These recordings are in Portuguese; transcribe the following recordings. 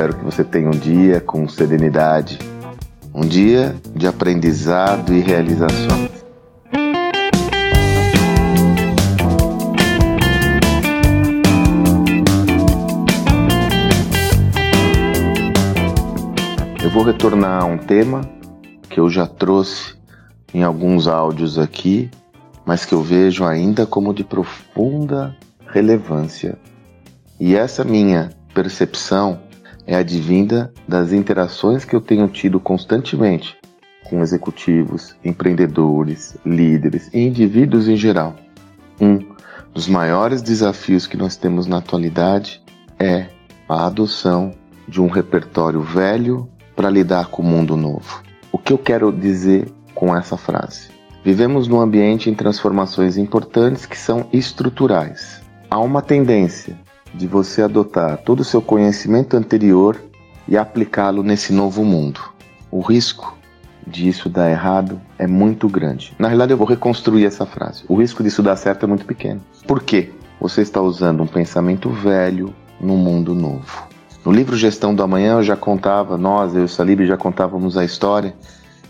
espero que você tenha um dia com serenidade, um dia de aprendizado e realizações. Eu vou retornar a um tema que eu já trouxe em alguns áudios aqui, mas que eu vejo ainda como de profunda relevância. E essa minha percepção é advinda das interações que eu tenho tido constantemente com executivos, empreendedores, líderes e indivíduos em geral. Um dos maiores desafios que nós temos na atualidade é a adoção de um repertório velho para lidar com o mundo novo. O que eu quero dizer com essa frase? Vivemos num ambiente em transformações importantes que são estruturais. Há uma tendência de você adotar todo o seu conhecimento anterior e aplicá-lo nesse novo mundo. O risco disso dar errado é muito grande. Na realidade, eu vou reconstruir essa frase. O risco disso dar certo é muito pequeno. Por quê? Você está usando um pensamento velho no mundo novo. No livro Gestão do Amanhã eu já contava, nós, eu e o Salib já contávamos a história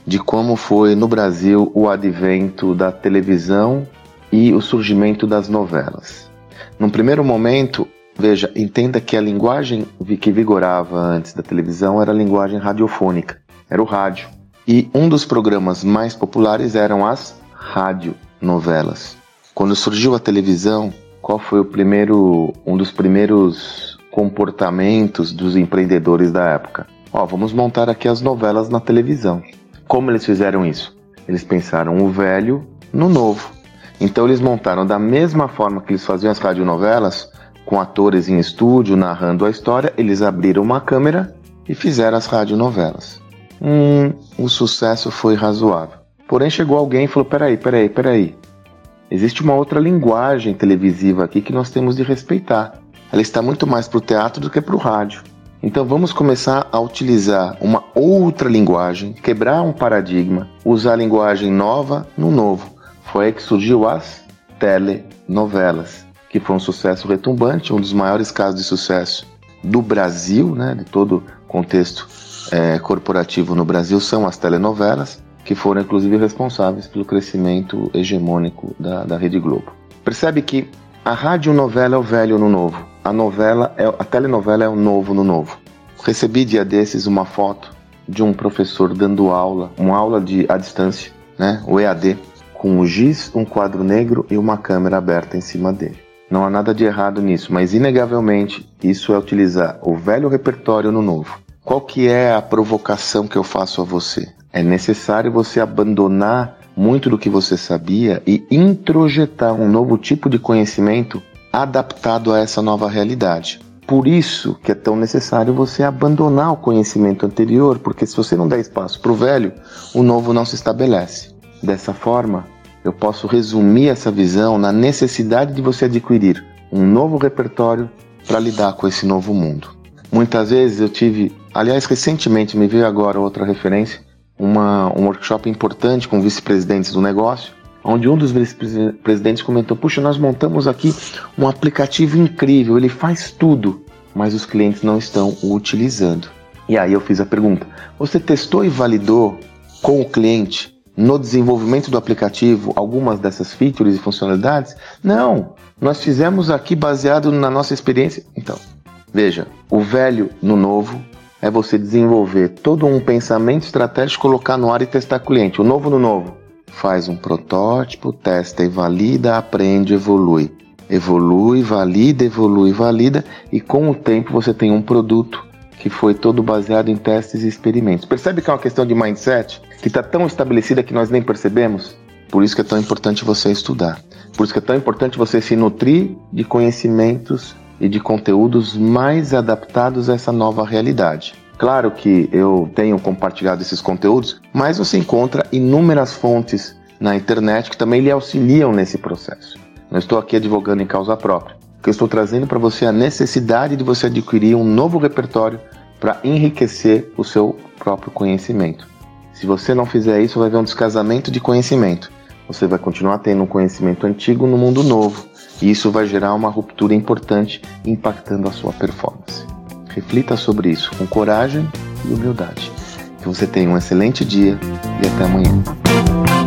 de como foi no Brasil o advento da televisão e o surgimento das novelas. Num primeiro momento, veja, entenda que a linguagem que vigorava antes da televisão era a linguagem radiofônica, era o rádio. E um dos programas mais populares eram as radionovelas. Quando surgiu a televisão, qual foi o primeiro, um dos primeiros comportamentos dos empreendedores da época. Ó, vamos montar aqui as novelas na televisão. Como eles fizeram isso? Eles pensaram o velho no novo. Então eles montaram da mesma forma que eles faziam as radionovelas, com atores em estúdio narrando a história, eles abriram uma câmera e fizeram as radionovelas. Hum, o sucesso foi razoável. Porém chegou alguém e falou: peraí, peraí, peraí. Existe uma outra linguagem televisiva aqui que nós temos de respeitar ela está muito mais para o teatro do que para o rádio. Então vamos começar a utilizar uma outra linguagem, quebrar um paradigma, usar a linguagem nova no novo. Foi aí que surgiu as telenovelas, que foi um sucesso retumbante, um dos maiores casos de sucesso do Brasil, né, de todo contexto é, corporativo no Brasil, são as telenovelas, que foram inclusive responsáveis pelo crescimento hegemônico da, da Rede Globo. Percebe que a radionovela é o velho no novo a novela, é, a telenovela é o novo no novo. Recebi dia desses uma foto de um professor dando aula, uma aula de à distância, né, o EAD, com um giz, um quadro negro e uma câmera aberta em cima dele. Não há nada de errado nisso, mas inegavelmente isso é utilizar o velho repertório no novo. Qual que é a provocação que eu faço a você? É necessário você abandonar muito do que você sabia e introjetar um novo tipo de conhecimento adaptado a essa nova realidade. Por isso que é tão necessário você abandonar o conhecimento anterior, porque se você não der espaço para o velho, o novo não se estabelece. Dessa forma, eu posso resumir essa visão na necessidade de você adquirir um novo repertório para lidar com esse novo mundo. Muitas vezes eu tive, aliás, recentemente me veio agora outra referência, uma, um workshop importante com vice-presidentes do negócio, onde um dos vice-presidentes comentou: Puxa, nós montamos aqui um aplicativo incrível, ele faz tudo, mas os clientes não estão o utilizando. E aí eu fiz a pergunta: Você testou e validou com o cliente no desenvolvimento do aplicativo algumas dessas features e funcionalidades? Não, nós fizemos aqui baseado na nossa experiência. Então, veja, o velho no novo é você desenvolver todo um pensamento estratégico, colocar no ar e testar cliente. O novo no novo faz um protótipo, testa e valida, aprende, evolui. Evolui, valida, evolui, valida e com o tempo você tem um produto que foi todo baseado em testes e experimentos. Percebe que é uma questão de mindset que está tão estabelecida que nós nem percebemos? Por isso que é tão importante você estudar. Por isso que é tão importante você se nutrir de conhecimentos e de conteúdos mais adaptados a essa nova realidade. Claro que eu tenho compartilhado esses conteúdos, mas você encontra inúmeras fontes na internet que também lhe auxiliam nesse processo. Não estou aqui advogando em causa própria, porque eu estou trazendo para você a necessidade de você adquirir um novo repertório para enriquecer o seu próprio conhecimento. Se você não fizer isso, vai haver um descasamento de conhecimento. Você vai continuar tendo um conhecimento antigo no mundo novo, e isso vai gerar uma ruptura importante, impactando a sua performance. Reflita sobre isso com coragem e humildade. Que você tenha um excelente dia e até amanhã.